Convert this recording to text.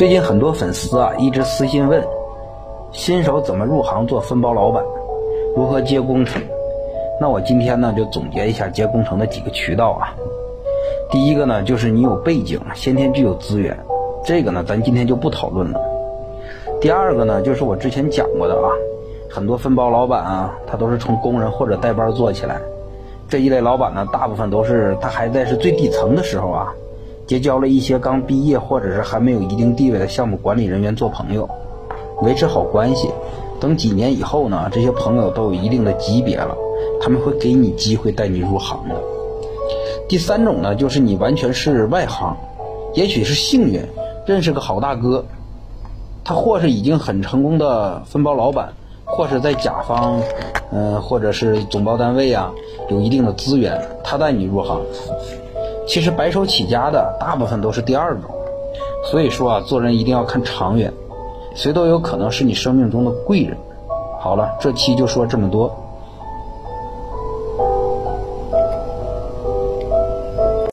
最近很多粉丝啊一直私信问，新手怎么入行做分包老板，如何接工程？那我今天呢就总结一下接工程的几个渠道啊。第一个呢就是你有背景，先天具有资源，这个呢咱今天就不讨论了。第二个呢就是我之前讲过的啊，很多分包老板啊，他都是从工人或者带班做起来，这一类老板呢，大部分都是他还在是最底层的时候啊。结交了一些刚毕业或者是还没有一定地位的项目管理人员做朋友，维持好关系。等几年以后呢，这些朋友都有一定的级别了，他们会给你机会带你入行的。第三种呢，就是你完全是外行，也许是幸运认识个好大哥，他或是已经很成功的分包老板，或是在甲方，嗯，或者是总包单位啊，有一定的资源，他带你入行。其实白手起家的大部分都是第二种，所以说啊，做人一定要看长远，谁都有可能是你生命中的贵人。好了，这期就说这么多。